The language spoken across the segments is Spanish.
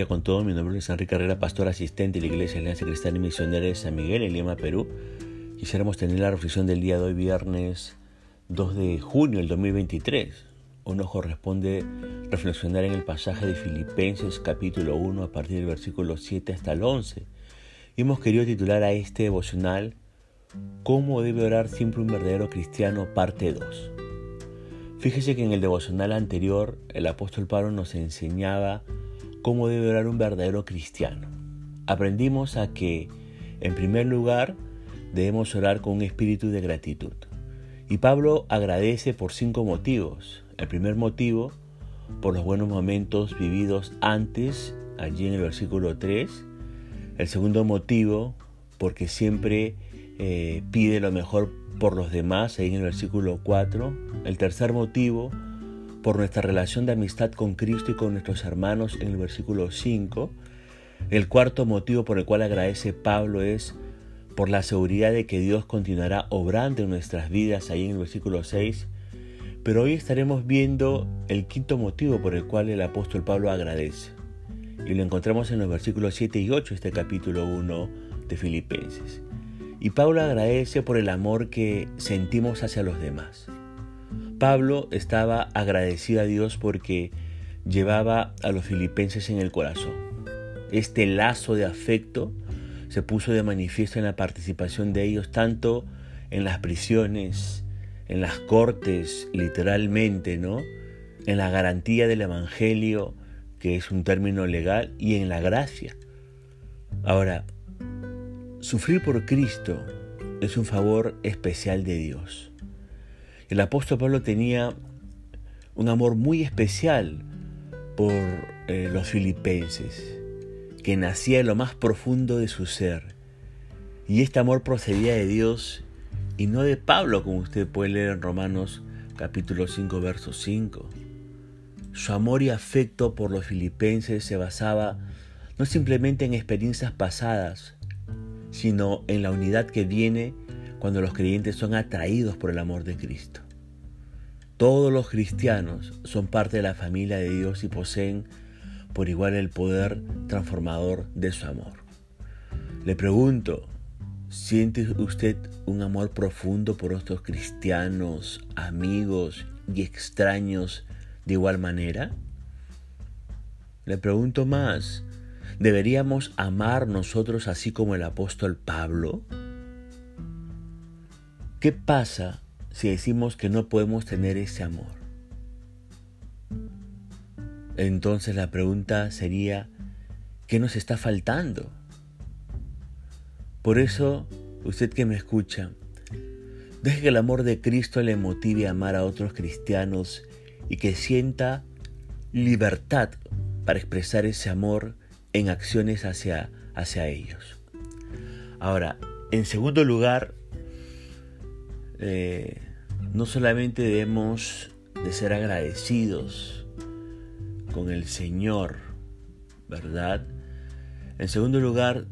bendiga con todo. Mi nombre es Enrique Carrera, pastor asistente de la Iglesia Alianza Cristiana y Misionera de San Miguel en Lima, Perú. Quisiéramos tener la reflexión del día de hoy, viernes 2 de junio del 2023. Hoy nos corresponde reflexionar en el pasaje de Filipenses capítulo 1 a partir del versículo 7 hasta el 11. Y hemos querido titular a este devocional ¿Cómo debe orar siempre un verdadero cristiano? parte 2. Fíjese que en el devocional anterior el apóstol Pablo nos enseñaba cómo debe orar un verdadero cristiano. Aprendimos a que, en primer lugar, debemos orar con un espíritu de gratitud. Y Pablo agradece por cinco motivos. El primer motivo, por los buenos momentos vividos antes, allí en el versículo 3. El segundo motivo, porque siempre eh, pide lo mejor por los demás, ahí en el versículo 4. El tercer motivo, por nuestra relación de amistad con Cristo y con nuestros hermanos en el versículo 5. El cuarto motivo por el cual agradece Pablo es por la seguridad de que Dios continuará obrando en nuestras vidas, ahí en el versículo 6. Pero hoy estaremos viendo el quinto motivo por el cual el apóstol Pablo agradece. Y lo encontramos en los versículos 7 y 8 de este capítulo 1 de Filipenses. Y Pablo agradece por el amor que sentimos hacia los demás. Pablo estaba agradecido a Dios porque llevaba a los filipenses en el corazón. Este lazo de afecto se puso de manifiesto en la participación de ellos tanto en las prisiones, en las cortes, literalmente, ¿no? En la garantía del Evangelio, que es un término legal, y en la gracia. Ahora, Sufrir por Cristo es un favor especial de Dios. El apóstol Pablo tenía un amor muy especial por eh, los filipenses, que nacía en lo más profundo de su ser. Y este amor procedía de Dios y no de Pablo, como usted puede leer en Romanos capítulo 5, verso 5. Su amor y afecto por los filipenses se basaba no simplemente en experiencias pasadas, sino en la unidad que viene cuando los creyentes son atraídos por el amor de Cristo. Todos los cristianos son parte de la familia de Dios y poseen por igual el poder transformador de su amor. Le pregunto, ¿siente usted un amor profundo por otros cristianos, amigos y extraños de igual manera? Le pregunto más, ¿Deberíamos amar nosotros así como el apóstol Pablo? ¿Qué pasa si decimos que no podemos tener ese amor? Entonces la pregunta sería, ¿qué nos está faltando? Por eso, usted que me escucha, deje que el amor de Cristo le motive a amar a otros cristianos y que sienta libertad para expresar ese amor en acciones hacia, hacia ellos. Ahora, en segundo lugar, eh, no solamente debemos de ser agradecidos con el Señor, ¿verdad? En segundo lugar,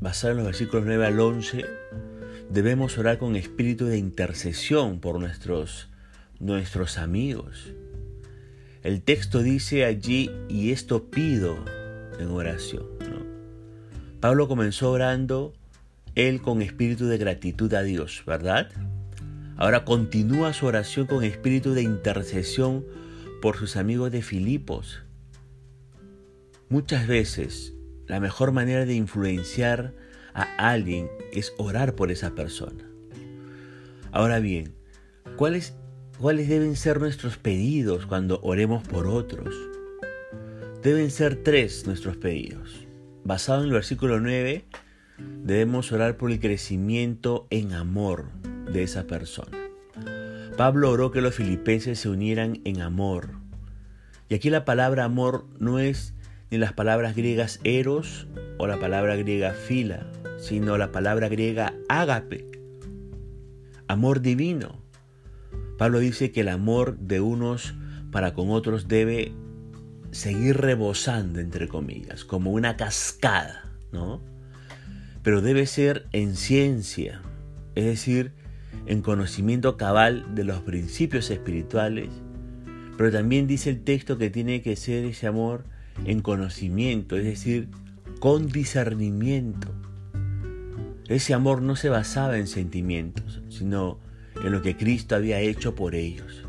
basado en los versículos 9 al 11, debemos orar con espíritu de intercesión por nuestros, nuestros amigos. El texto dice allí, y esto pido en oración. Pablo comenzó orando él con espíritu de gratitud a Dios, ¿verdad? Ahora continúa su oración con espíritu de intercesión por sus amigos de Filipos. Muchas veces la mejor manera de influenciar a alguien es orar por esa persona. Ahora bien, ¿cuáles, cuáles deben ser nuestros pedidos cuando oremos por otros? Deben ser tres nuestros pedidos. Basado en el versículo 9, debemos orar por el crecimiento en amor de esa persona. Pablo oró que los filipenses se unieran en amor. Y aquí la palabra amor no es ni las palabras griegas eros o la palabra griega fila, sino la palabra griega ágape, amor divino. Pablo dice que el amor de unos para con otros debe seguir rebosando, entre comillas, como una cascada, ¿no? Pero debe ser en ciencia, es decir, en conocimiento cabal de los principios espirituales, pero también dice el texto que tiene que ser ese amor en conocimiento, es decir, con discernimiento. Ese amor no se basaba en sentimientos, sino en lo que Cristo había hecho por ellos.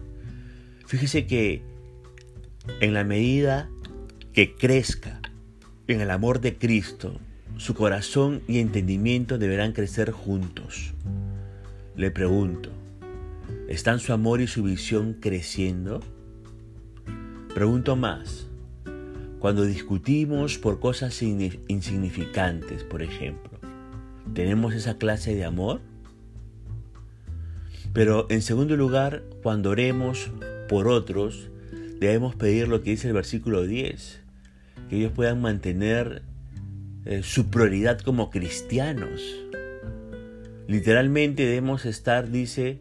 Fíjese que en la medida que crezca en el amor de Cristo, su corazón y entendimiento deberán crecer juntos. Le pregunto, ¿están su amor y su visión creciendo? Pregunto más, cuando discutimos por cosas insignificantes, por ejemplo, ¿tenemos esa clase de amor? Pero en segundo lugar, cuando oremos por otros, debemos pedir lo que dice el versículo 10, que ellos puedan mantener eh, su prioridad como cristianos. Literalmente debemos estar, dice,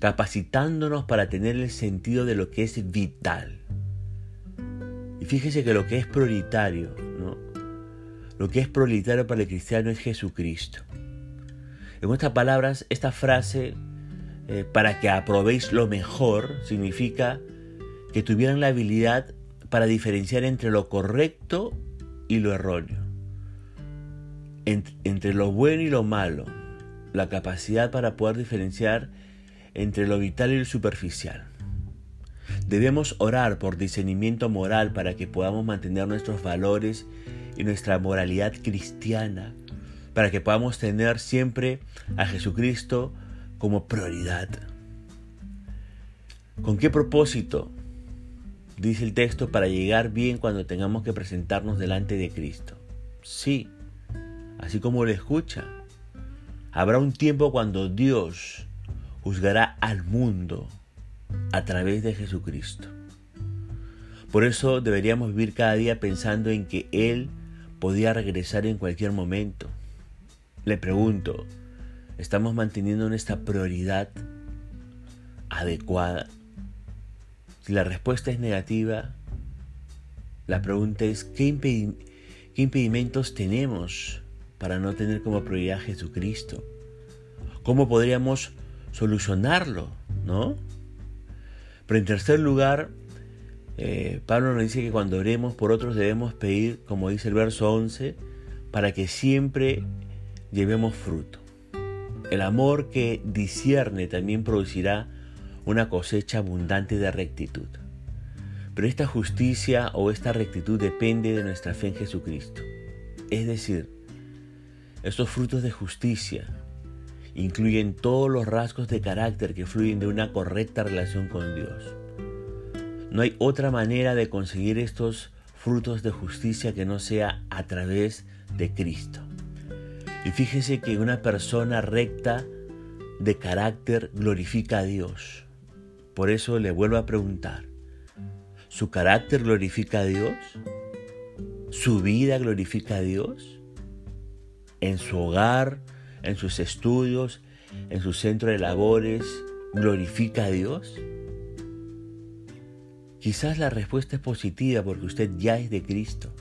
capacitándonos para tener el sentido de lo que es vital. Y fíjese que lo que es prioritario, ¿no? Lo que es prioritario para el cristiano es Jesucristo. En otras palabras, esta frase, eh, para que aprobéis lo mejor, significa que tuvieran la habilidad para diferenciar entre lo correcto y lo erróneo entre lo bueno y lo malo, la capacidad para poder diferenciar entre lo vital y lo superficial. Debemos orar por discernimiento moral para que podamos mantener nuestros valores y nuestra moralidad cristiana, para que podamos tener siempre a Jesucristo como prioridad. ¿Con qué propósito? Dice el texto, para llegar bien cuando tengamos que presentarnos delante de Cristo. Sí, así como lo escucha. Habrá un tiempo cuando Dios juzgará al mundo a través de Jesucristo. Por eso deberíamos vivir cada día pensando en que Él podía regresar en cualquier momento. Le pregunto, ¿estamos manteniendo nuestra prioridad adecuada? Si la respuesta es negativa, la pregunta es, ¿qué, ¿qué impedimentos tenemos para no tener como prioridad a Jesucristo? ¿Cómo podríamos solucionarlo? ¿No? Pero en tercer lugar, eh, Pablo nos dice que cuando oremos por otros debemos pedir, como dice el verso 11, para que siempre llevemos fruto. El amor que discierne también producirá una cosecha abundante de rectitud. Pero esta justicia o esta rectitud depende de nuestra fe en Jesucristo. Es decir, estos frutos de justicia incluyen todos los rasgos de carácter que fluyen de una correcta relación con Dios. No hay otra manera de conseguir estos frutos de justicia que no sea a través de Cristo. Y fíjese que una persona recta de carácter glorifica a Dios. Por eso le vuelvo a preguntar, ¿su carácter glorifica a Dios? ¿Su vida glorifica a Dios? En su hogar, en sus estudios, en su centro de labores, glorifica a Dios? Quizás la respuesta es positiva porque usted ya es de Cristo.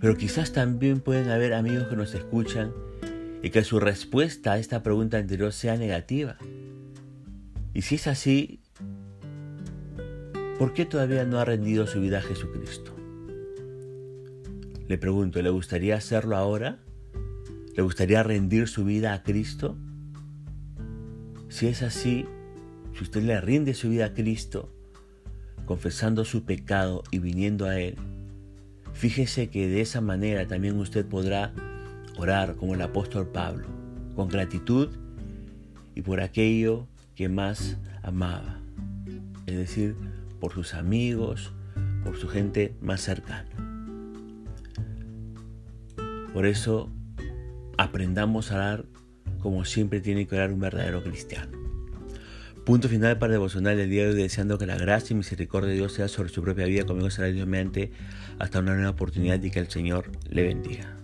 Pero quizás también pueden haber amigos que nos escuchan y que su respuesta a esta pregunta anterior sea negativa. Y si es así, ¿por qué todavía no ha rendido su vida a Jesucristo? Le pregunto, ¿le gustaría hacerlo ahora? ¿Le gustaría rendir su vida a Cristo? Si es así, si usted le rinde su vida a Cristo, confesando su pecado y viniendo a Él, fíjese que de esa manera también usted podrá orar como el apóstol Pablo, con gratitud y por aquello que más amaba, es decir, por sus amigos, por su gente más cercana. Por eso aprendamos a orar como siempre tiene que orar un verdadero cristiano. Punto final para devocional del día de hoy, deseando que la gracia y misericordia de Dios sea sobre su propia vida, conmigo será Dios mediante hasta una nueva oportunidad y que el Señor le bendiga.